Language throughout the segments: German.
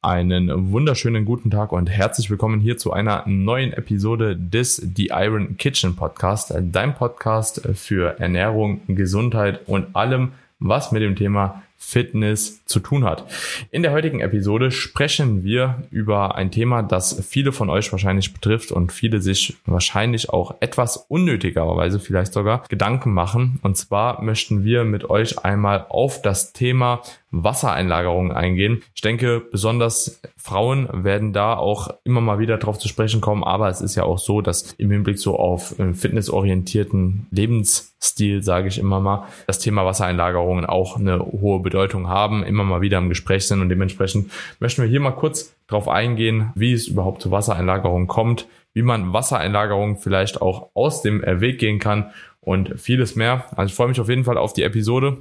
Einen wunderschönen guten Tag und herzlich willkommen hier zu einer neuen Episode des The Iron Kitchen Podcast, dein Podcast für Ernährung, Gesundheit und allem, was mit dem Thema Fitness zu tun hat. In der heutigen Episode sprechen wir über ein Thema, das viele von euch wahrscheinlich betrifft und viele sich wahrscheinlich auch etwas unnötigerweise vielleicht sogar Gedanken machen. Und zwar möchten wir mit euch einmal auf das Thema Wassereinlagerungen eingehen. Ich denke, besonders Frauen werden da auch immer mal wieder drauf zu sprechen kommen, aber es ist ja auch so, dass im Hinblick so auf fitnessorientierten Lebensstil, sage ich immer mal, das Thema Wassereinlagerungen auch eine hohe Bedeutung haben, immer mal wieder im Gespräch sind und dementsprechend möchten wir hier mal kurz drauf eingehen, wie es überhaupt zu Wassereinlagerungen kommt, wie man Wassereinlagerungen vielleicht auch aus dem Weg gehen kann und vieles mehr. Also ich freue mich auf jeden Fall auf die Episode.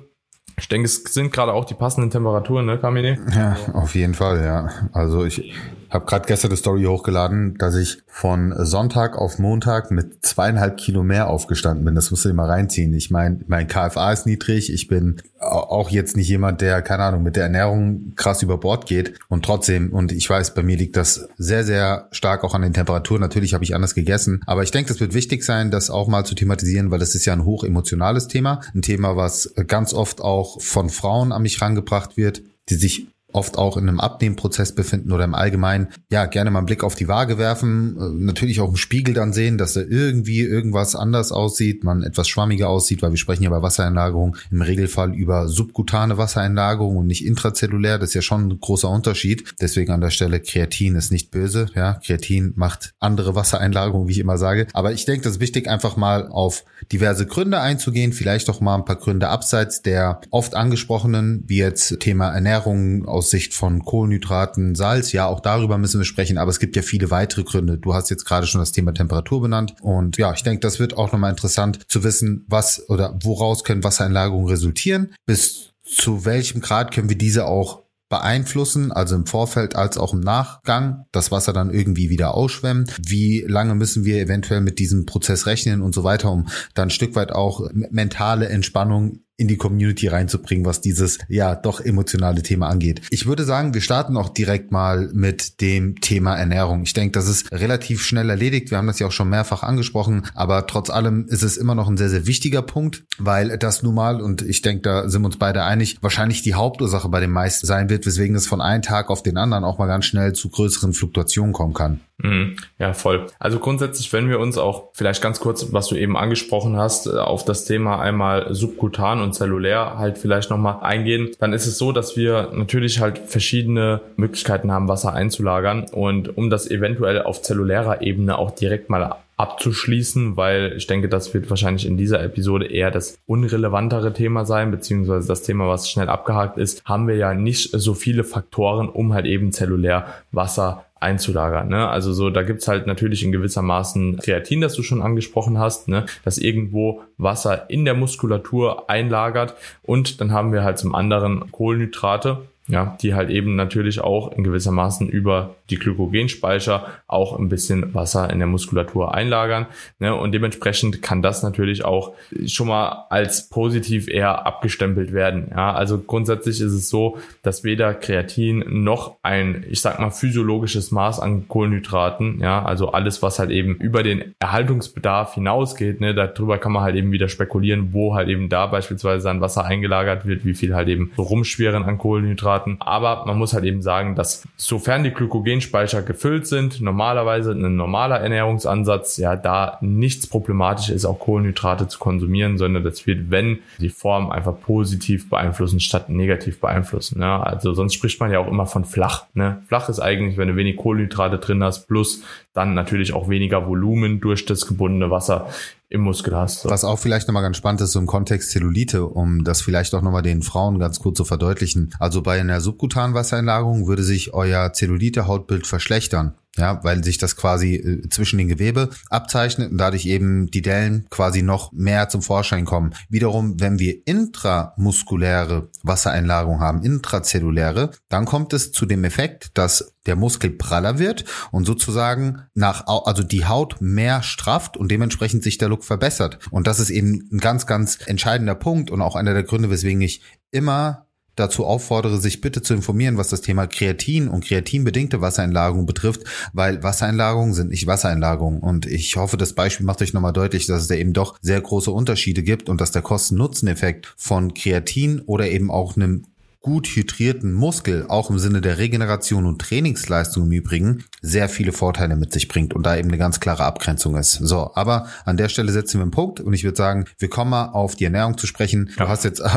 Ich denke, es sind gerade auch die passenden Temperaturen, ne, Kamine? Ja, auf jeden Fall, ja. Also ich habe gerade gestern eine Story hochgeladen, dass ich von Sonntag auf Montag mit zweieinhalb Kilo mehr aufgestanden bin. Das musst du dir mal reinziehen. Ich meine, mein KFA ist niedrig. Ich bin auch jetzt nicht jemand, der, keine Ahnung, mit der Ernährung krass über Bord geht. Und trotzdem, und ich weiß, bei mir liegt das sehr, sehr stark auch an den Temperaturen. Natürlich habe ich anders gegessen. Aber ich denke, das wird wichtig sein, das auch mal zu thematisieren, weil das ist ja ein hoch emotionales Thema. Ein Thema, was ganz oft auch von Frauen an mich rangebracht wird, die sich oft auch in einem Abnehmprozess befinden oder im Allgemeinen, ja, gerne mal einen Blick auf die Waage werfen, äh, natürlich auch im Spiegel dann sehen, dass da irgendwie irgendwas anders aussieht, man etwas schwammiger aussieht, weil wir sprechen ja bei Wassereinlagerung im Regelfall über subkutane Wassereinlagerung und nicht intrazellulär, das ist ja schon ein großer Unterschied. Deswegen an der Stelle Kreatin ist nicht böse, ja, Kreatin macht andere Wassereinlagerungen, wie ich immer sage, aber ich denke, das ist wichtig einfach mal auf diverse Gründe einzugehen, vielleicht auch mal ein paar Gründe abseits der oft angesprochenen, wie jetzt Thema Ernährung aus Sicht von Kohlenhydraten, Salz, ja, auch darüber müssen wir sprechen, aber es gibt ja viele weitere Gründe. Du hast jetzt gerade schon das Thema Temperatur benannt und ja, ich denke, das wird auch nochmal interessant zu wissen, was oder woraus können Wassereinlagerungen resultieren, bis zu welchem Grad können wir diese auch beeinflussen, also im Vorfeld als auch im Nachgang, das Wasser dann irgendwie wieder ausschwemmen. Wie lange müssen wir eventuell mit diesem Prozess rechnen und so weiter, um dann ein Stück weit auch mentale Entspannung in die Community reinzubringen, was dieses ja doch emotionale Thema angeht. Ich würde sagen, wir starten auch direkt mal mit dem Thema Ernährung. Ich denke, das ist relativ schnell erledigt. Wir haben das ja auch schon mehrfach angesprochen, aber trotz allem ist es immer noch ein sehr, sehr wichtiger Punkt, weil das nun mal, und ich denke, da sind wir uns beide einig, wahrscheinlich die Hauptursache bei den meisten sein wird, weswegen es von einem Tag auf den anderen auch mal ganz schnell zu größeren Fluktuationen kommen kann. Mhm. Ja, voll. Also grundsätzlich, wenn wir uns auch vielleicht ganz kurz, was du eben angesprochen hast, äh, auf das Thema einmal subkutan und zellulär halt vielleicht nochmal eingehen, dann ist es so, dass wir natürlich halt verschiedene Möglichkeiten haben, Wasser einzulagern und um das eventuell auf zellulärer Ebene auch direkt mal abzuschließen, weil ich denke, das wird wahrscheinlich in dieser Episode eher das unrelevantere Thema sein, beziehungsweise das Thema, was schnell abgehakt ist, haben wir ja nicht so viele Faktoren, um halt eben zellulär Wasser einzulagern. Ne? Also so, da gibt's halt natürlich in gewisser Maßen Kreatin, das du schon angesprochen hast, ne? dass irgendwo Wasser in der Muskulatur einlagert und dann haben wir halt zum anderen Kohlenhydrate, ja, die halt eben natürlich auch in gewisser Maßen über die Glykogenspeicher auch ein bisschen Wasser in der Muskulatur einlagern. Ne? Und dementsprechend kann das natürlich auch schon mal als positiv eher abgestempelt werden. Ja? Also grundsätzlich ist es so, dass weder Kreatin noch ein, ich sag mal, physiologisches Maß an Kohlenhydraten, ja, also alles, was halt eben über den Erhaltungsbedarf hinausgeht, ne, darüber kann man halt eben wieder spekulieren, wo halt eben da beispielsweise dann Wasser eingelagert wird, wie viel halt eben rumschweren an Kohlenhydraten. Aber man muss halt eben sagen, dass sofern die Glykogenspeicher gefüllt sind, normalerweise ein normaler Ernährungsansatz, ja, da nichts problematisch ist, auch Kohlenhydrate zu konsumieren, sondern das wird, wenn die Form einfach positiv beeinflussen statt negativ beeinflussen. Ne? Also sonst spricht man ja auch immer von flach. Ne? Flach ist eigentlich, wenn du wenig Kohlenhydrate drin hast, plus dann natürlich auch weniger Volumen durch das gebundene Wasser im Muskel hast. Was auch vielleicht nochmal ganz spannend ist, so im Kontext Zellulite, um das vielleicht auch nochmal den Frauen ganz kurz zu verdeutlichen. Also bei einer subkutanen Wassereinlagerung würde sich euer Zellulite-Hautbild verschlechtern ja, weil sich das quasi äh, zwischen den Gewebe abzeichnet und dadurch eben die Dellen quasi noch mehr zum Vorschein kommen. Wiederum, wenn wir intramuskuläre Wassereinlagerung haben, intrazelluläre, dann kommt es zu dem Effekt, dass der Muskel praller wird und sozusagen nach, also die Haut mehr strafft und dementsprechend sich der Look verbessert. Und das ist eben ein ganz, ganz entscheidender Punkt und auch einer der Gründe, weswegen ich immer dazu auffordere, sich bitte zu informieren, was das Thema Kreatin und kreatinbedingte Wassereinlagerung betrifft, weil Wassereinlagerungen sind nicht Wassereinlagerungen. Und ich hoffe, das Beispiel macht euch nochmal deutlich, dass es da eben doch sehr große Unterschiede gibt und dass der Kosten-Nutzen-Effekt von Kreatin oder eben auch einem gut hydrierten Muskel auch im Sinne der Regeneration und Trainingsleistung im Übrigen sehr viele Vorteile mit sich bringt und da eben eine ganz klare Abgrenzung ist. So, aber an der Stelle setzen wir einen Punkt und ich würde sagen, wir kommen mal auf die Ernährung zu sprechen. Du hast jetzt äh,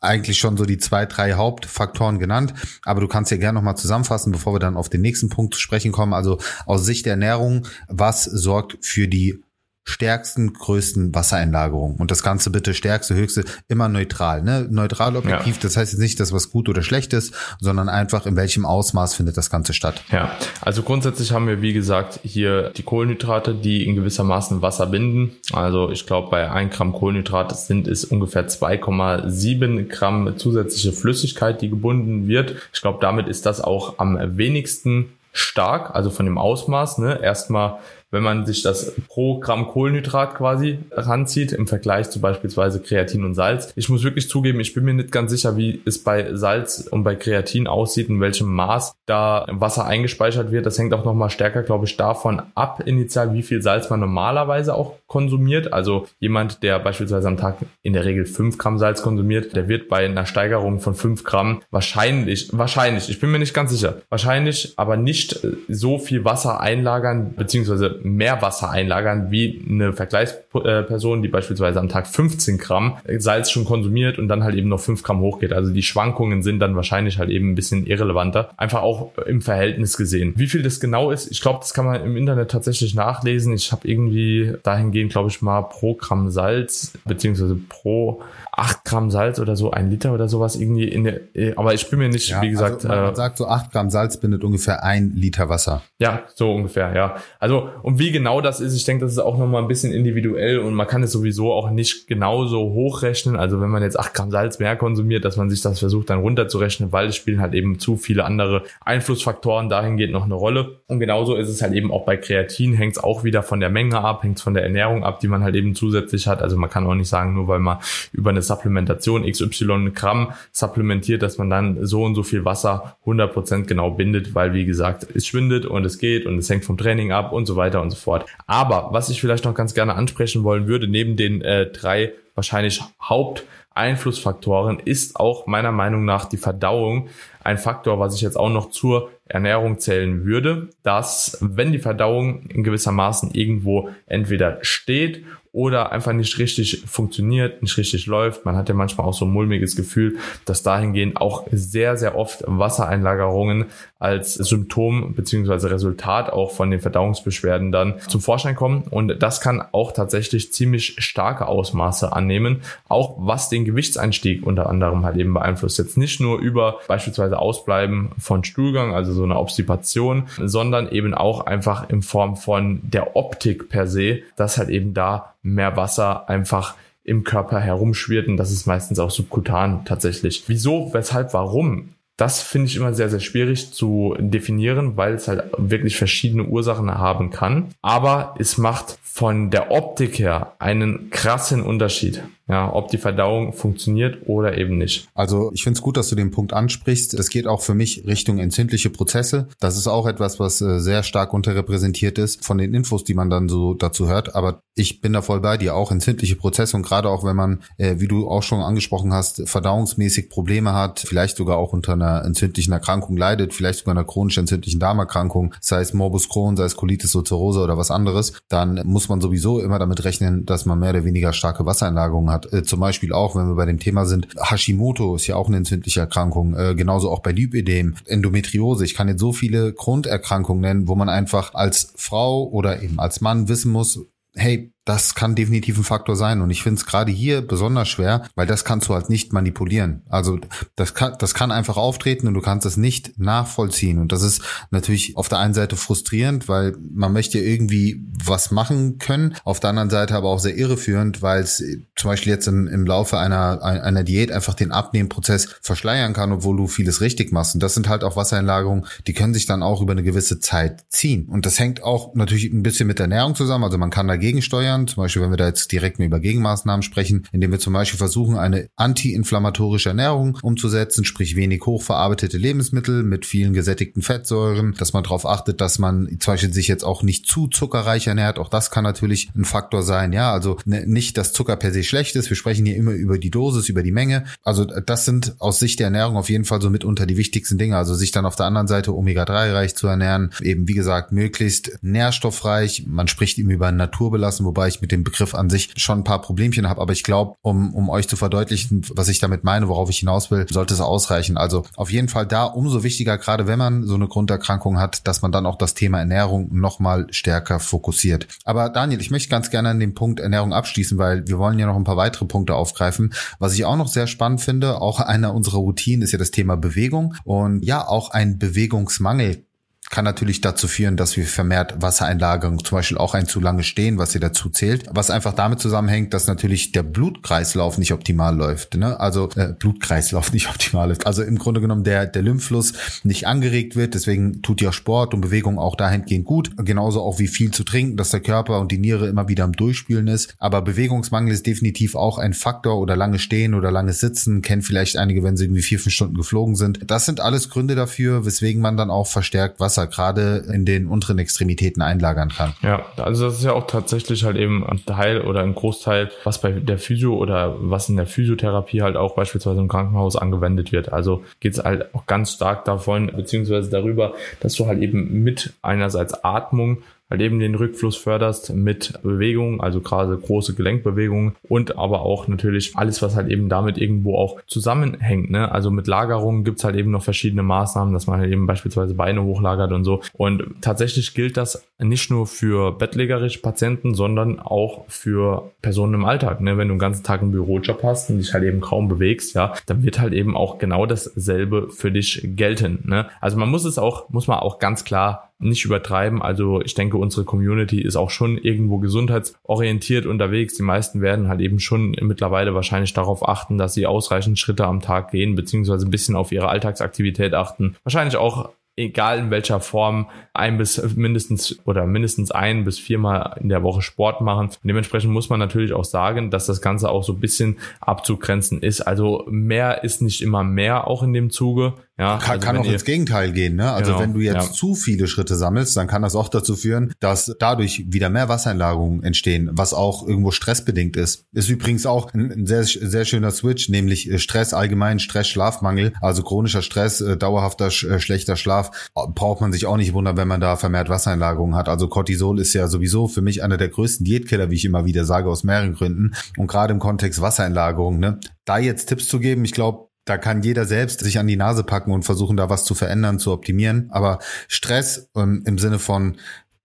eigentlich schon so die zwei, drei Hauptfaktoren genannt, aber du kannst ja gerne nochmal zusammenfassen, bevor wir dann auf den nächsten Punkt zu sprechen kommen. Also aus Sicht der Ernährung, was sorgt für die stärksten, größten Wassereinlagerung. Und das Ganze bitte stärkste, höchste, immer neutral. Ne? Neutral objektiv, ja. das heißt jetzt nicht, dass was gut oder schlecht ist, sondern einfach in welchem Ausmaß findet das Ganze statt. Ja, also grundsätzlich haben wir, wie gesagt, hier die Kohlenhydrate, die in gewissermaßen Wasser binden. Also ich glaube, bei 1 Gramm Kohlenhydrat sind es ungefähr 2,7 Gramm zusätzliche Flüssigkeit, die gebunden wird. Ich glaube, damit ist das auch am wenigsten stark, also von dem Ausmaß. Ne? Erstmal wenn man sich das pro Gramm Kohlenhydrat quasi ranzieht, im Vergleich zu beispielsweise Kreatin und Salz. Ich muss wirklich zugeben, ich bin mir nicht ganz sicher, wie es bei Salz und bei Kreatin aussieht, in welchem Maß da Wasser eingespeichert wird. Das hängt auch nochmal stärker, glaube ich, davon ab, initial, wie viel Salz man normalerweise auch konsumiert. Also jemand, der beispielsweise am Tag in der Regel 5 Gramm Salz konsumiert, der wird bei einer Steigerung von 5 Gramm wahrscheinlich, wahrscheinlich, ich bin mir nicht ganz sicher, wahrscheinlich aber nicht so viel Wasser einlagern, beziehungsweise mehr Wasser einlagern wie eine Vergleichsperson, die beispielsweise am Tag 15 Gramm Salz schon konsumiert und dann halt eben noch 5 Gramm hochgeht. Also die Schwankungen sind dann wahrscheinlich halt eben ein bisschen irrelevanter. Einfach auch im Verhältnis gesehen. Wie viel das genau ist, ich glaube, das kann man im Internet tatsächlich nachlesen. Ich habe irgendwie dahingehend, glaube ich, mal pro Gramm Salz beziehungsweise pro 8 Gramm Salz oder so, ein Liter oder sowas irgendwie in der, äh, aber ich bin mir nicht, ja, wie gesagt. Also man äh, sagt so 8 Gramm Salz bindet ungefähr ein Liter Wasser. Ja, so ungefähr, ja. Also, und wie genau das ist, ich denke, das ist auch nochmal ein bisschen individuell und man kann es sowieso auch nicht genauso hochrechnen. Also, wenn man jetzt 8 Gramm Salz mehr konsumiert, dass man sich das versucht dann runterzurechnen, weil es spielen halt eben zu viele andere Einflussfaktoren dahingehend noch eine Rolle. Und genauso ist es halt eben auch bei Kreatin, hängt es auch wieder von der Menge ab, hängt von der Ernährung ab, die man halt eben zusätzlich hat. Also, man kann auch nicht sagen, nur weil man über eine Supplementation XY Gramm supplementiert, dass man dann so und so viel Wasser 100% genau bindet, weil wie gesagt, es schwindet und es geht und es hängt vom Training ab und so weiter und so fort. Aber was ich vielleicht noch ganz gerne ansprechen wollen würde, neben den äh, drei wahrscheinlich Haupteinflussfaktoren ist auch meiner Meinung nach die Verdauung ein Faktor, was ich jetzt auch noch zur Ernährung zählen würde, dass wenn die Verdauung in gewissermaßen irgendwo entweder steht oder einfach nicht richtig funktioniert, nicht richtig läuft. Man hat ja manchmal auch so ein mulmiges Gefühl, dass dahingehend auch sehr, sehr oft Wassereinlagerungen als Symptom beziehungsweise Resultat auch von den Verdauungsbeschwerden dann zum Vorschein kommen. Und das kann auch tatsächlich ziemlich starke Ausmaße annehmen, auch was den Gewichtseinstieg unter anderem halt eben beeinflusst. Jetzt nicht nur über beispielsweise Ausbleiben von Stuhlgang, also so eine Obstipation, sondern eben auch einfach in Form von der Optik per se, dass halt eben da mehr Wasser einfach im Körper herumschwirrt und das ist meistens auch subkutan tatsächlich. Wieso, weshalb, warum? Das finde ich immer sehr, sehr schwierig zu definieren, weil es halt wirklich verschiedene Ursachen haben kann. Aber es macht von der Optik her einen krassen Unterschied ja, ob die Verdauung funktioniert oder eben nicht. Also ich finde es gut, dass du den Punkt ansprichst. Es geht auch für mich Richtung entzündliche Prozesse. Das ist auch etwas, was äh, sehr stark unterrepräsentiert ist von den Infos, die man dann so dazu hört. Aber ich bin da voll bei dir, auch entzündliche Prozesse und gerade auch wenn man, äh, wie du auch schon angesprochen hast, verdauungsmäßig Probleme hat, vielleicht sogar auch unter einer entzündlichen Erkrankung leidet, vielleicht sogar einer chronisch entzündlichen Darmerkrankung, sei es Morbus Crohn, sei es Colitis ulcerosa oder was anderes, dann muss man sowieso immer damit rechnen, dass man mehr oder weniger starke Wassereinlagerungen hat hat. Äh, zum Beispiel auch, wenn wir bei dem Thema sind, Hashimoto ist ja auch eine entzündliche Erkrankung, äh, genauso auch bei Lipödem, Endometriose. Ich kann jetzt so viele Grunderkrankungen nennen, wo man einfach als Frau oder eben als Mann wissen muss, hey, das kann definitiv ein Faktor sein. Und ich finde es gerade hier besonders schwer, weil das kannst du halt nicht manipulieren. Also das kann, das kann einfach auftreten und du kannst es nicht nachvollziehen. Und das ist natürlich auf der einen Seite frustrierend, weil man möchte irgendwie was machen können. Auf der anderen Seite aber auch sehr irreführend, weil es zum Beispiel jetzt im, im Laufe einer, einer Diät einfach den Abnehmprozess verschleiern kann, obwohl du vieles richtig machst. Und das sind halt auch Wassereinlagerungen, die können sich dann auch über eine gewisse Zeit ziehen. Und das hängt auch natürlich ein bisschen mit der Ernährung zusammen. Also man kann dagegen steuern steuern. Zum Beispiel, wenn wir da jetzt direkt über Gegenmaßnahmen sprechen, indem wir zum Beispiel versuchen, eine antiinflammatorische Ernährung umzusetzen, sprich wenig hochverarbeitete Lebensmittel mit vielen gesättigten Fettsäuren, dass man darauf achtet, dass man zum Beispiel sich jetzt auch nicht zu zuckerreich ernährt. Auch das kann natürlich ein Faktor sein. Ja, also ne, nicht, dass Zucker per se schlecht ist. Wir sprechen hier immer über die Dosis, über die Menge. Also das sind aus Sicht der Ernährung auf jeden Fall so mitunter die wichtigsten Dinge. Also sich dann auf der anderen Seite Omega-3 reich zu ernähren, eben wie gesagt möglichst nährstoffreich. Man spricht eben über naturbelassen, wobei ich mit dem Begriff an sich schon ein paar Problemchen habe. Aber ich glaube, um, um euch zu verdeutlichen, was ich damit meine, worauf ich hinaus will, sollte es ausreichen. Also auf jeden Fall da umso wichtiger, gerade wenn man so eine Grunderkrankung hat, dass man dann auch das Thema Ernährung nochmal stärker fokussiert. Aber Daniel, ich möchte ganz gerne an dem Punkt Ernährung abschließen, weil wir wollen ja noch ein paar weitere Punkte aufgreifen. Was ich auch noch sehr spannend finde, auch einer unserer Routinen ist ja das Thema Bewegung und ja, auch ein Bewegungsmangel kann natürlich dazu führen, dass wir vermehrt Wassereinlagerung, zum Beispiel auch ein zu lange Stehen, was hier dazu zählt, was einfach damit zusammenhängt, dass natürlich der Blutkreislauf nicht optimal läuft. Ne? Also äh, Blutkreislauf nicht optimal ist. Also im Grunde genommen der, der Lymphfluss nicht angeregt wird. Deswegen tut ja Sport und Bewegung auch dahingehend gut. Genauso auch wie viel zu trinken, dass der Körper und die Niere immer wieder am Durchspülen ist. Aber Bewegungsmangel ist definitiv auch ein Faktor oder lange Stehen oder lange Sitzen. Kennen vielleicht einige, wenn sie irgendwie vier, fünf Stunden geflogen sind. Das sind alles Gründe dafür, weswegen man dann auch verstärkt Wasser Wasser gerade in den unteren Extremitäten einlagern kann. Ja, also das ist ja auch tatsächlich halt eben ein Teil oder ein Großteil, was bei der Physio oder was in der Physiotherapie halt auch beispielsweise im Krankenhaus angewendet wird. Also geht es halt auch ganz stark davon, beziehungsweise darüber, dass du halt eben mit einerseits Atmung halt eben den Rückfluss förderst mit Bewegung, also gerade große Gelenkbewegungen und aber auch natürlich alles, was halt eben damit irgendwo auch zusammenhängt. Ne? Also mit Lagerungen gibt's halt eben noch verschiedene Maßnahmen, dass man halt eben beispielsweise Beine hochlagert und so. Und tatsächlich gilt das nicht nur für bettlägerische Patienten, sondern auch für Personen im Alltag. Ne? Wenn du den ganzen Tag einen Bürojob hast und dich halt eben kaum bewegst, ja, dann wird halt eben auch genau dasselbe für dich gelten. Ne? Also man muss es auch, muss man auch ganz klar nicht übertreiben. Also ich denke, unsere Community ist auch schon irgendwo gesundheitsorientiert unterwegs. Die meisten werden halt eben schon mittlerweile wahrscheinlich darauf achten, dass sie ausreichend Schritte am Tag gehen, beziehungsweise ein bisschen auf ihre Alltagsaktivität achten. Wahrscheinlich auch egal in welcher Form, ein bis mindestens oder mindestens ein bis viermal in der Woche Sport machen. Und dementsprechend muss man natürlich auch sagen, dass das Ganze auch so ein bisschen abzugrenzen ist. Also mehr ist nicht immer mehr auch in dem Zuge. Ja, kann, also kann auch ins Gegenteil gehen. Ne? Also genau, wenn du jetzt ja. zu viele Schritte sammelst, dann kann das auch dazu führen, dass dadurch wieder mehr Wassereinlagerungen entstehen, was auch irgendwo stressbedingt ist. Ist übrigens auch ein sehr, sehr schöner Switch, nämlich äh, Stress allgemein, Stress, Schlafmangel, also chronischer Stress, äh, dauerhafter äh, schlechter Schlaf, braucht man sich auch nicht wundern, wenn man da vermehrt Wassereinlagerungen hat. Also Cortisol ist ja sowieso für mich einer der größten Diätkiller, wie ich immer wieder sage, aus mehreren Gründen. Und gerade im Kontext Wassereinlagerung, ne, da jetzt Tipps zu geben, ich glaube, da kann jeder selbst sich an die Nase packen und versuchen, da was zu verändern, zu optimieren. Aber Stress ähm, im Sinne von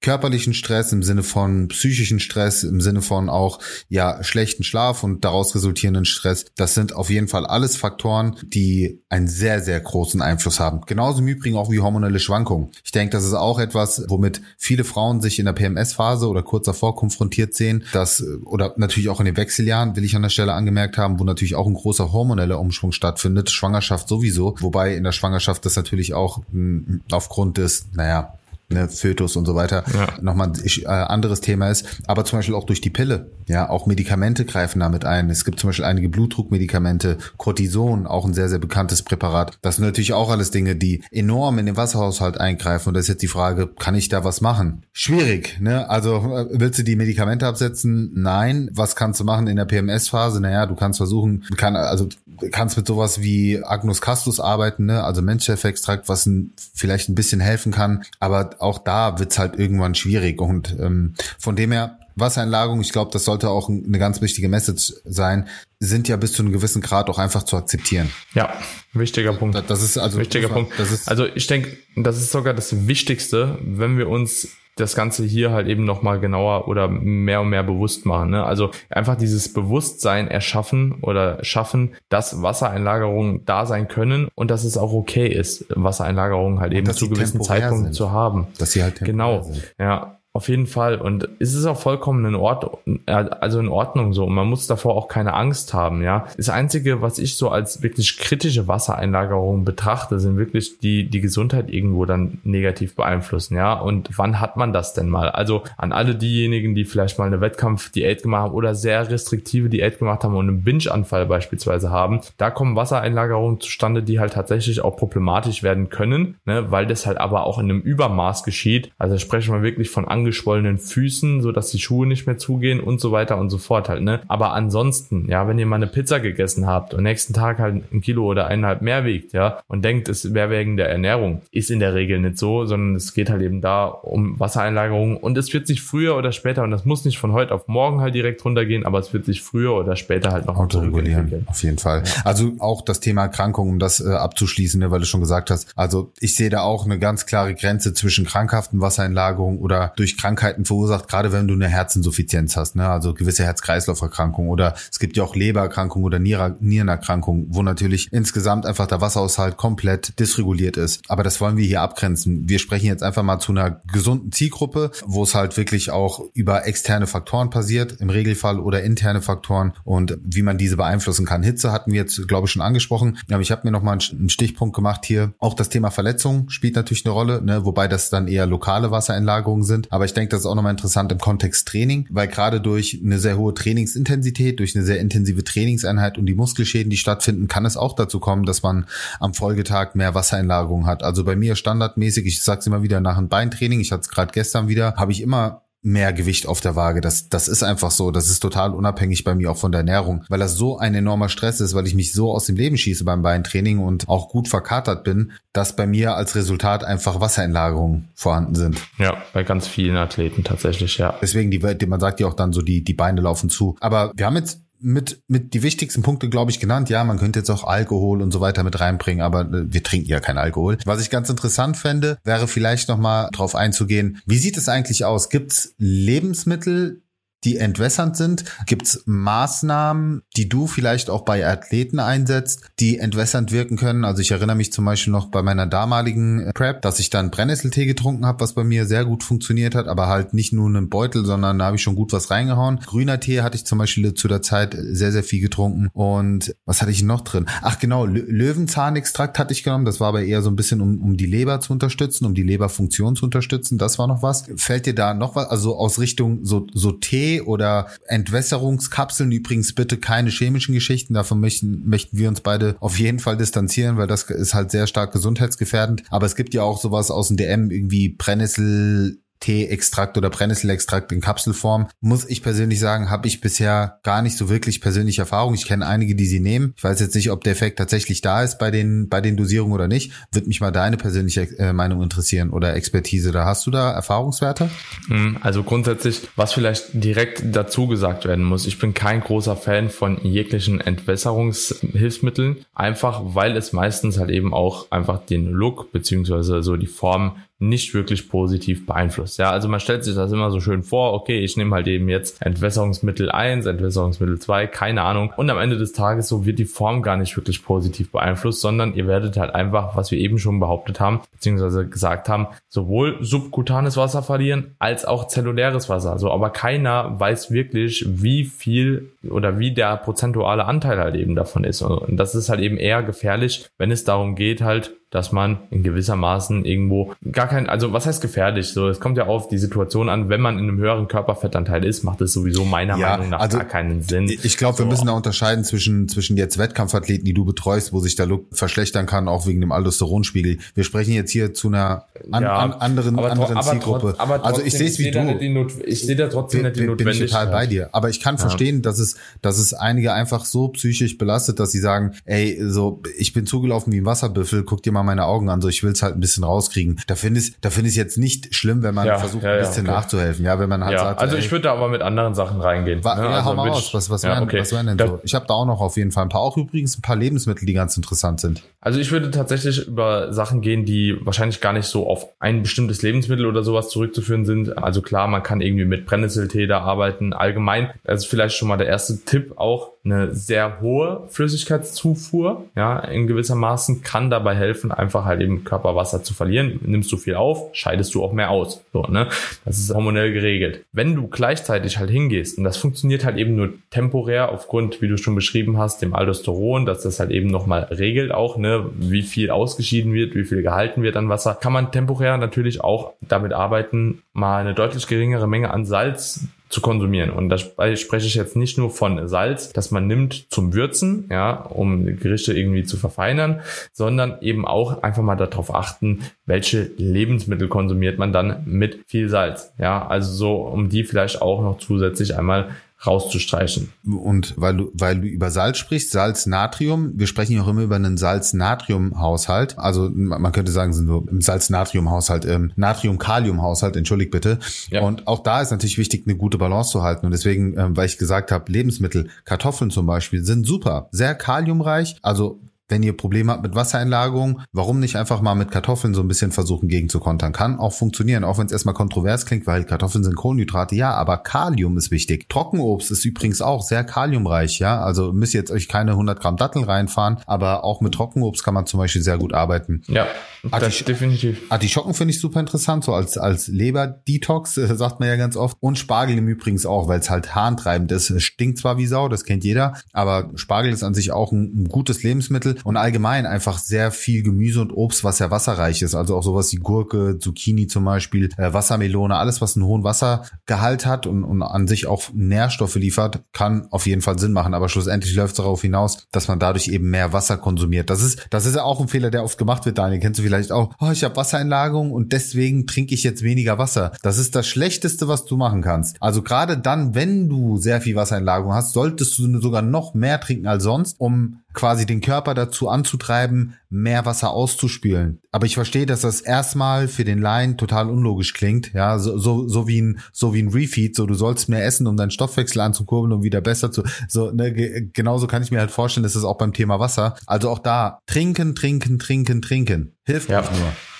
körperlichen Stress, im Sinne von psychischen Stress, im Sinne von auch ja schlechten Schlaf und daraus resultierenden Stress. Das sind auf jeden Fall alles Faktoren, die einen sehr, sehr großen Einfluss haben. Genauso im Übrigen auch wie hormonelle Schwankungen. Ich denke, das ist auch etwas, womit viele Frauen sich in der PMS-Phase oder kurz davor konfrontiert sehen, dass, oder natürlich auch in den Wechseljahren, will ich an der Stelle angemerkt haben, wo natürlich auch ein großer hormoneller Umschwung stattfindet, Schwangerschaft sowieso, wobei in der Schwangerschaft das natürlich auch mh, hm, aufgrund des, naja, ne, Fötus und so weiter, ja. nochmal ein äh, anderes Thema ist. Aber zum Beispiel auch durch die Pille. Ja, auch Medikamente greifen damit ein. Es gibt zum Beispiel einige Blutdruckmedikamente, Cortison, auch ein sehr, sehr bekanntes Präparat. Das sind natürlich auch alles Dinge, die enorm in den Wasserhaushalt eingreifen. Und das ist jetzt die Frage, kann ich da was machen? Schwierig, ne? Also äh, willst du die Medikamente absetzen? Nein. Was kannst du machen in der PMS-Phase? Naja, du kannst versuchen, kann, also kannst mit sowas wie Agnus Castus arbeiten, ne? also Menschchef-Extrakt, was ein, vielleicht ein bisschen helfen kann, aber auch da wird's halt irgendwann schwierig und ähm, von dem her Wassereinlagerung, ich glaube, das sollte auch eine ganz wichtige Message sein, sind ja bis zu einem gewissen Grad auch einfach zu akzeptieren. Ja, wichtiger Punkt. Das ist also wichtiger Punkt. Das ist also ich denke, das ist sogar das Wichtigste, wenn wir uns das Ganze hier halt eben nochmal genauer oder mehr und mehr bewusst machen. Ne? Also einfach dieses Bewusstsein erschaffen oder schaffen, dass Wassereinlagerungen da sein können und dass es auch okay ist, Wassereinlagerungen halt eben zu gewissen Zeitpunkten zu haben. Dass sie halt genau. Sind. Ja, Auf jeden Fall. Und es ist auch vollkommen in Ordnung, also in Ordnung so. Und man muss davor auch keine Angst haben, ja. Das Einzige, was ich so als wirklich kritische Wassereinlagerung betrachte, sind wirklich die, die Gesundheit irgendwo dann negativ beeinflussen, ja. Und wann hat man das denn mal? Also an alle diejenigen, die vielleicht mal eine Wettkampfdiät gemacht haben oder sehr restriktive Diät gemacht haben und einen Binge-Anfall beispielsweise haben, da kommen Wassereinlagerungen zustande, die halt tatsächlich auch problematisch werden können, ne, weil das halt aber auch in einem Übermaß geschieht. Also sprechen wir wirklich von angeschwollenen Füßen, so dass die Schuhe nicht mehr zugehen und so weiter und so fort halt, ne? Aber ansonsten, ja, wenn ihr mal eine Pizza gegessen habt und nächsten Tag halt ein Kilo oder eineinhalb mehr wiegt, ja, und denkt, es wäre wegen der Ernährung, ist in der Regel nicht so, sondern es geht halt eben da um Wassereinlagerung und es wird sich früher oder später, und das muss nicht von heute auf morgen halt direkt runtergehen, aber es wird sich früher oder später halt noch autoregulieren. Auf jeden Fall. Ja. Also auch das Thema Erkrankung, um das äh, abzuschließen, ne, weil du schon gesagt hast. Also ich sehe da auch eine ganz klare Grenze zwischen krankhaften Wassereinlagerungen oder durch durch Krankheiten verursacht, gerade wenn du eine Herzinsuffizienz hast, ne? also gewisse Herz-Kreislauf-Erkrankungen oder es gibt ja auch Lebererkrankungen oder Nierenerkrankungen, wo natürlich insgesamt einfach der Wasserhaushalt komplett dysreguliert ist. Aber das wollen wir hier abgrenzen. Wir sprechen jetzt einfach mal zu einer gesunden Zielgruppe, wo es halt wirklich auch über externe Faktoren passiert, im Regelfall oder interne Faktoren und wie man diese beeinflussen kann. Hitze hatten wir jetzt, glaube ich, schon angesprochen. Aber ich habe mir noch mal einen Stichpunkt gemacht hier. Auch das Thema Verletzung spielt natürlich eine Rolle, ne? wobei das dann eher lokale Wassereinlagerungen sind. Aber ich denke, das ist auch nochmal interessant im Kontext Training, weil gerade durch eine sehr hohe Trainingsintensität, durch eine sehr intensive Trainingseinheit und die Muskelschäden, die stattfinden, kann es auch dazu kommen, dass man am Folgetag mehr Wassereinlagerung hat. Also bei mir standardmäßig, ich sag's immer wieder nach einem Beintraining, ich hatte es gerade gestern wieder, habe ich immer mehr Gewicht auf der Waage. Das, das ist einfach so. Das ist total unabhängig bei mir auch von der Ernährung, weil das so ein enormer Stress ist, weil ich mich so aus dem Leben schieße beim Beintraining und auch gut verkatert bin, dass bei mir als Resultat einfach Wassereinlagerungen vorhanden sind. Ja, bei ganz vielen Athleten tatsächlich, ja. Deswegen, die, man sagt ja auch dann so, die, die Beine laufen zu. Aber wir haben jetzt mit, mit die wichtigsten Punkte, glaube ich, genannt. Ja, man könnte jetzt auch Alkohol und so weiter mit reinbringen, aber äh, wir trinken ja kein Alkohol. Was ich ganz interessant fände, wäre vielleicht nochmal drauf einzugehen. Wie sieht es eigentlich aus? Gibt es Lebensmittel, die entwässernd sind? Gibt es Maßnahmen, die du vielleicht auch bei Athleten einsetzt, die entwässernd wirken können? Also ich erinnere mich zum Beispiel noch bei meiner damaligen Prep, dass ich dann Brennnesseltee getrunken habe, was bei mir sehr gut funktioniert hat, aber halt nicht nur einen Beutel, sondern da habe ich schon gut was reingehauen. Grüner Tee hatte ich zum Beispiel zu der Zeit sehr, sehr viel getrunken. Und was hatte ich noch drin? Ach genau, Löwenzahnextrakt hatte ich genommen. Das war aber eher so ein bisschen, um, um die Leber zu unterstützen, um die Leberfunktion zu unterstützen. Das war noch was. Fällt dir da noch was? Also aus Richtung so, so Tee oder Entwässerungskapseln. Übrigens bitte keine chemischen Geschichten. Davon möchten, möchten wir uns beide auf jeden Fall distanzieren, weil das ist halt sehr stark gesundheitsgefährdend. Aber es gibt ja auch sowas aus dem DM, irgendwie Brennnessel Teeextrakt oder Brennnesselextrakt in Kapselform. Muss ich persönlich sagen, habe ich bisher gar nicht so wirklich persönliche Erfahrung. Ich kenne einige, die sie nehmen. Ich weiß jetzt nicht, ob der Effekt tatsächlich da ist bei den, bei den Dosierungen oder nicht. Würde mich mal deine persönliche äh, Meinung interessieren oder Expertise. Da hast du da Erfahrungswerte? Hm, also grundsätzlich, was vielleicht direkt dazu gesagt werden muss, ich bin kein großer Fan von jeglichen Entwässerungshilfsmitteln, einfach weil es meistens halt eben auch einfach den Look beziehungsweise so die Form nicht wirklich positiv beeinflusst. Ja, also man stellt sich das immer so schön vor, okay, ich nehme halt eben jetzt Entwässerungsmittel 1, Entwässerungsmittel 2, keine Ahnung. Und am Ende des Tages so wird die Form gar nicht wirklich positiv beeinflusst, sondern ihr werdet halt einfach, was wir eben schon behauptet haben, beziehungsweise gesagt haben, sowohl subkutanes Wasser verlieren als auch zelluläres Wasser. So, aber keiner weiß wirklich, wie viel oder wie der prozentuale Anteil halt eben davon ist. Und das ist halt eben eher gefährlich, wenn es darum geht, halt dass man in gewissermaßen irgendwo gar kein, also was heißt gefährlich? So, es kommt ja auf die Situation an, wenn man in einem höheren Körperfettanteil ist, macht es sowieso meiner ja, Meinung nach also gar keinen Sinn. Ich glaube, so. wir müssen da unterscheiden zwischen, zwischen jetzt Wettkampfathleten, die du betreust, wo sich der Look verschlechtern kann, auch wegen dem Aldosteronspiegel. Wir sprechen jetzt hier zu einer an, ja, an anderen, aber, anderen aber Zielgruppe. aber trotzdem, also ich sehe es wie du. ich sehe da trotzdem nicht die Notwendigkeit. Bin ich total bei dir. Aber ich kann ja. verstehen, dass es, dass es einige einfach so psychisch belastet, dass sie sagen, ey, so, ich bin zugelaufen wie ein Wasserbüffel, guck dir mal meine Augen an, so ich will es halt ein bisschen rauskriegen. Da finde ich, da finde ich jetzt nicht schlimm, wenn man ja, versucht, ja, ein bisschen okay. nachzuhelfen. Ja, wenn man halt sagt, also ey, ich würde da aber mit anderen Sachen reingehen. Wa, ne? Ja, also hau mal raus. Was, was, wären, okay. was wären denn da, so? Ich habe da auch noch auf jeden Fall ein paar, auch übrigens ein paar Lebensmittel, die ganz interessant sind. Also ich würde tatsächlich über Sachen gehen, die wahrscheinlich gar nicht so auf ein bestimmtes Lebensmittel oder sowas zurückzuführen sind. Also klar, man kann irgendwie mit Brennnesseltee da arbeiten. Allgemein, das ist vielleicht schon mal der erste Tipp auch, eine sehr hohe Flüssigkeitszufuhr, ja, in gewissermaßen kann dabei helfen, einfach halt eben Körperwasser zu verlieren. Nimmst du viel auf, scheidest du auch mehr aus. So, ne? Das ist hormonell geregelt. Wenn du gleichzeitig halt hingehst, und das funktioniert halt eben nur temporär aufgrund, wie du schon beschrieben hast, dem Aldosteron, dass das halt eben nochmal regelt auch, ne, wie viel ausgeschieden wird, wie viel gehalten wird an Wasser, kann man temporär natürlich auch damit arbeiten, mal eine deutlich geringere Menge an Salz zu konsumieren. Und da spreche ich jetzt nicht nur von Salz, das man nimmt zum Würzen, ja, um Gerichte irgendwie zu verfeinern, sondern eben auch einfach mal darauf achten, welche Lebensmittel konsumiert man dann mit viel Salz. Ja, also so, um die vielleicht auch noch zusätzlich einmal rauszustreichen. Und weil du, weil du über Salz sprichst, Salz, Natrium, wir sprechen ja auch immer über einen Salz-Natrium-Haushalt. Also man könnte sagen, sind wir im Salz-Natrium-Haushalt, im Natrium-Kalium-Haushalt, entschuldigt bitte. Ja. Und auch da ist natürlich wichtig, eine gute Balance zu halten. Und deswegen, ähm, weil ich gesagt habe, Lebensmittel, Kartoffeln zum Beispiel, sind super, sehr kaliumreich. Also wenn ihr Probleme habt mit Wassereinlagerung, warum nicht einfach mal mit Kartoffeln so ein bisschen versuchen gegenzukontern? Kann auch funktionieren, auch wenn es erstmal kontrovers klingt, weil Kartoffeln sind Kohlenhydrate, ja, aber Kalium ist wichtig. Trockenobst ist übrigens auch sehr kaliumreich, ja, also müsst ihr jetzt euch keine 100 Gramm Datteln reinfahren, aber auch mit Trockenobst kann man zum Beispiel sehr gut arbeiten. Ja, Artisch definitiv. Artischocken finde ich super interessant, so als, als Leber-Detox, äh, sagt man ja ganz oft. Und Spargel im Übrigen auch, weil es halt harntreibend ist. Es stinkt zwar wie Sau, das kennt jeder, aber Spargel ist an sich auch ein, ein gutes Lebensmittel und allgemein einfach sehr viel Gemüse und Obst, was ja wasserreich ist. Also auch sowas wie Gurke, Zucchini zum Beispiel, äh, Wassermelone, alles, was einen hohen Wassergehalt hat und, und an sich auch Nährstoffe liefert, kann auf jeden Fall Sinn machen. Aber schlussendlich läuft es darauf hinaus, dass man dadurch eben mehr Wasser konsumiert. Das ist, das ist ja auch ein Fehler, der oft gemacht wird, Daniel. Kennst du vielleicht auch, oh, ich habe Wassereinlagerung und deswegen trinke ich jetzt weniger Wasser. Das ist das Schlechteste, was du machen kannst. Also gerade dann, wenn du sehr viel Wassereinlagerung hast, solltest du sogar noch mehr trinken als sonst, um quasi den Körper dazu anzutreiben, mehr Wasser auszuspülen. Aber ich verstehe, dass das erstmal für den Laien total unlogisch klingt. Ja, so, so, so wie ein, so wie ein Refeed. So, du sollst mehr essen, um deinen Stoffwechsel anzukurbeln, um wieder besser zu, so, ne, genauso kann ich mir halt vorstellen, dass es auch beim Thema Wasser. Also auch da, trinken, trinken, trinken, trinken. Hilft ja. nur.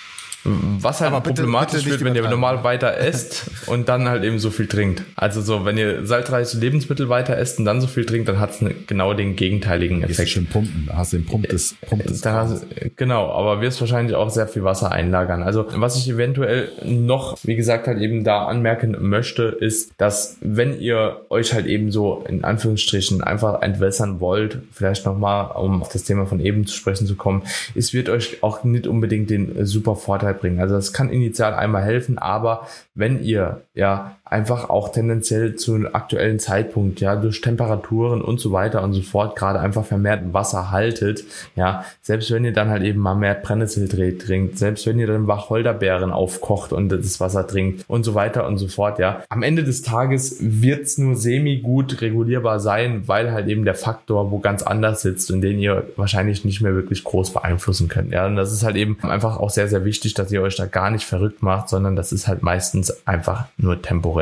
Was halt bitte, problematisch bitte wird, wenn ihr normal weiter esst und dann halt eben so viel trinkt. Also so, wenn ihr salzreiches Lebensmittel weiter esst und dann so viel trinkt, dann hat es ne, genau den gegenteiligen Effekt. Ist schön pumpen, da hast du den Pump des, Pump des da hast, Genau, aber wirst wahrscheinlich auch sehr viel Wasser einlagern. Also was ich eventuell noch, wie gesagt, halt eben da anmerken möchte, ist, dass wenn ihr euch halt eben so in Anführungsstrichen einfach entwässern wollt, vielleicht nochmal, um auf das Thema von eben zu sprechen zu kommen, es wird euch auch nicht unbedingt den super Vorteil bringen. Also das kann initial einmal helfen, aber wenn ihr ja einfach auch tendenziell zu einem aktuellen Zeitpunkt, ja, durch Temperaturen und so weiter und so fort gerade einfach vermehrt Wasser haltet, ja, selbst wenn ihr dann halt eben mal mehr Brennnesseldreh trinkt, selbst wenn ihr dann Wacholderbeeren aufkocht und das Wasser trinkt und so weiter und so fort, ja, am Ende des Tages wird's nur semi gut regulierbar sein, weil halt eben der Faktor wo ganz anders sitzt und den ihr wahrscheinlich nicht mehr wirklich groß beeinflussen könnt, ja, und das ist halt eben einfach auch sehr, sehr wichtig, dass ihr euch da gar nicht verrückt macht, sondern das ist halt meistens einfach nur temporär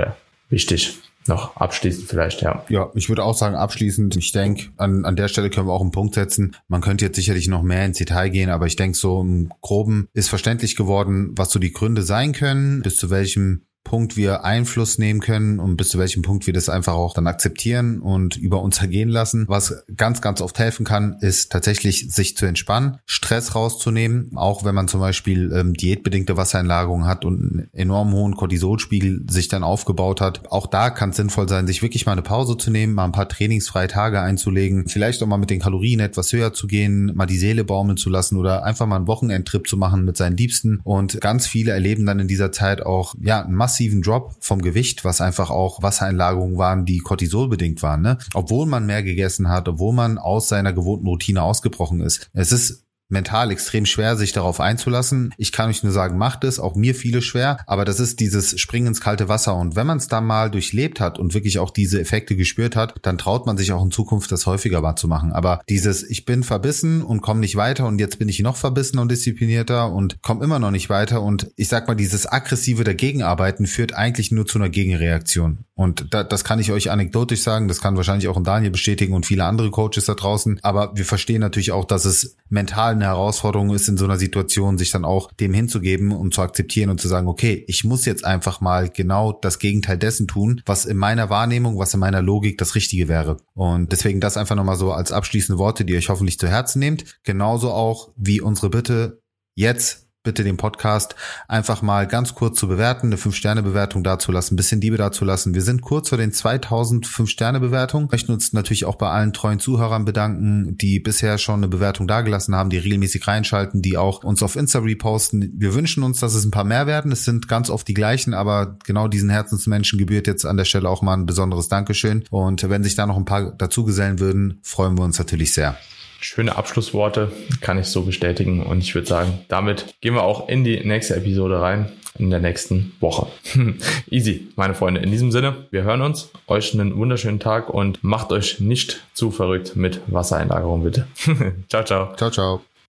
wichtig. Noch abschließend vielleicht, ja. Ja, ich würde auch sagen, abschließend, ich denke, an, an der Stelle können wir auch einen Punkt setzen. Man könnte jetzt sicherlich noch mehr ins Detail gehen, aber ich denke, so im Groben ist verständlich geworden, was so die Gründe sein können, bis zu welchem Punkt wir Einfluss nehmen können und bis zu welchem Punkt wir das einfach auch dann akzeptieren und über uns ergehen lassen. Was ganz, ganz oft helfen kann, ist tatsächlich sich zu entspannen, Stress rauszunehmen, auch wenn man zum Beispiel ähm, diätbedingte Wassereinlagerung hat und einen enorm hohen Cortisolspiegel sich dann aufgebaut hat. Auch da kann es sinnvoll sein, sich wirklich mal eine Pause zu nehmen, mal ein paar trainingsfreie Tage einzulegen, vielleicht auch mal mit den Kalorien etwas höher zu gehen, mal die Seele baumeln zu lassen oder einfach mal einen Wochenendtrip zu machen mit seinen Liebsten. Und ganz viele erleben dann in dieser Zeit auch ja ein massiven Drop vom Gewicht, was einfach auch Wassereinlagerungen waren, die Cortisolbedingt waren. Ne? Obwohl man mehr gegessen hat, obwohl man aus seiner gewohnten Routine ausgebrochen ist. Es ist mental extrem schwer, sich darauf einzulassen. Ich kann euch nur sagen, macht es, auch mir viele schwer, aber das ist dieses Springen ins kalte Wasser. Und wenn man es dann mal durchlebt hat und wirklich auch diese Effekte gespürt hat, dann traut man sich auch in Zukunft das häufiger mal zu machen. Aber dieses, ich bin verbissen und komme nicht weiter und jetzt bin ich noch verbissen und disziplinierter und komme immer noch nicht weiter und ich sag mal, dieses aggressive Dagegenarbeiten führt eigentlich nur zu einer Gegenreaktion. Und da, das kann ich euch anekdotisch sagen, das kann wahrscheinlich auch ein Daniel bestätigen und viele andere Coaches da draußen. Aber wir verstehen natürlich auch, dass es mental eine Herausforderung ist in so einer Situation, sich dann auch dem hinzugeben und zu akzeptieren und zu sagen, okay, ich muss jetzt einfach mal genau das Gegenteil dessen tun, was in meiner Wahrnehmung, was in meiner Logik das Richtige wäre. Und deswegen das einfach nochmal so als abschließende Worte, die ihr euch hoffentlich zu Herzen nehmt. Genauso auch wie unsere Bitte, jetzt bitte den Podcast einfach mal ganz kurz zu bewerten, eine 5-Sterne-Bewertung dazulassen, ein bisschen Liebe dazulassen. Wir sind kurz vor den 2000 5-Sterne-Bewertungen. Möchten uns natürlich auch bei allen treuen Zuhörern bedanken, die bisher schon eine Bewertung dagelassen haben, die regelmäßig reinschalten, die auch uns auf Insta reposten. Wir wünschen uns, dass es ein paar mehr werden. Es sind ganz oft die gleichen, aber genau diesen Herzensmenschen gebührt jetzt an der Stelle auch mal ein besonderes Dankeschön. Und wenn sich da noch ein paar dazugesellen würden, freuen wir uns natürlich sehr. Schöne Abschlussworte, kann ich so bestätigen. Und ich würde sagen, damit gehen wir auch in die nächste Episode rein, in der nächsten Woche. Easy, meine Freunde. In diesem Sinne, wir hören uns. Euch einen wunderschönen Tag und macht euch nicht zu verrückt mit Wassereinlagerung, bitte. ciao, ciao. Ciao, ciao.